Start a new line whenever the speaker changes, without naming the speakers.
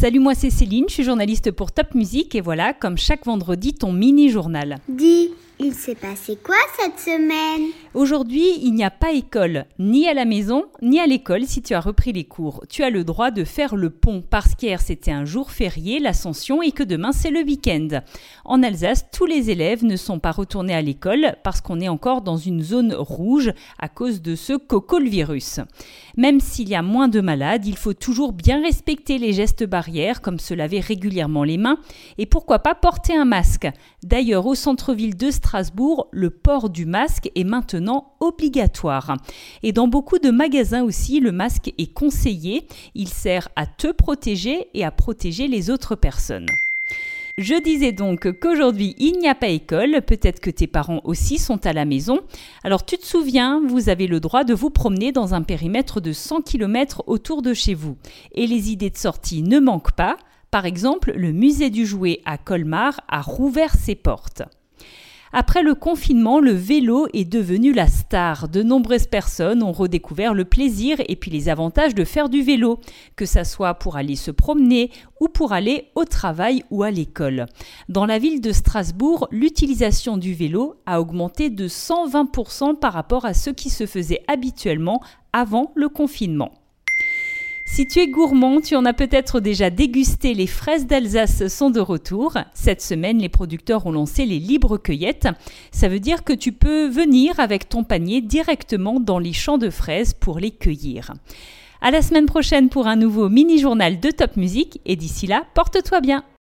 Salut, moi c'est Céline, je suis journaliste pour Top Music et voilà, comme chaque vendredi, ton mini-journal.
Dis, il s'est passé quoi cette semaine?
Aujourd'hui, il n'y a pas école, ni à la maison, ni à l'école si tu as repris les cours. Tu as le droit de faire le pont parce qu'hier c'était un jour férié, l'ascension, et que demain c'est le week-end. En Alsace, tous les élèves ne sont pas retournés à l'école parce qu'on est encore dans une zone rouge à cause de ce virus. Même s'il y a moins de malades, il faut toujours bien respecter les gestes barrières comme se laver régulièrement les mains et pourquoi pas porter un masque. D'ailleurs, au centre-ville de Strasbourg, le port du masque est maintenant obligatoire. Et dans beaucoup de magasins aussi, le masque est conseillé. Il sert à te protéger et à protéger les autres personnes. Je disais donc qu'aujourd'hui il n'y a pas école, peut-être que tes parents aussi sont à la maison. Alors tu te souviens, vous avez le droit de vous promener dans un périmètre de 100 km autour de chez vous. Et les idées de sortie ne manquent pas. Par exemple, le musée du jouet à Colmar a rouvert ses portes. Après le confinement, le vélo est devenu la star. De nombreuses personnes ont redécouvert le plaisir et puis les avantages de faire du vélo, que ça soit pour aller se promener ou pour aller au travail ou à l'école. Dans la ville de Strasbourg, l'utilisation du vélo a augmenté de 120% par rapport à ce qui se faisait habituellement avant le confinement. Si tu es gourmand, tu en as peut-être déjà dégusté, les fraises d'Alsace sont de retour. Cette semaine, les producteurs ont lancé les libres cueillettes. Ça veut dire que tu peux venir avec ton panier directement dans les champs de fraises pour les cueillir. À la semaine prochaine pour un nouveau mini-journal de Top Music et d'ici là, porte-toi bien.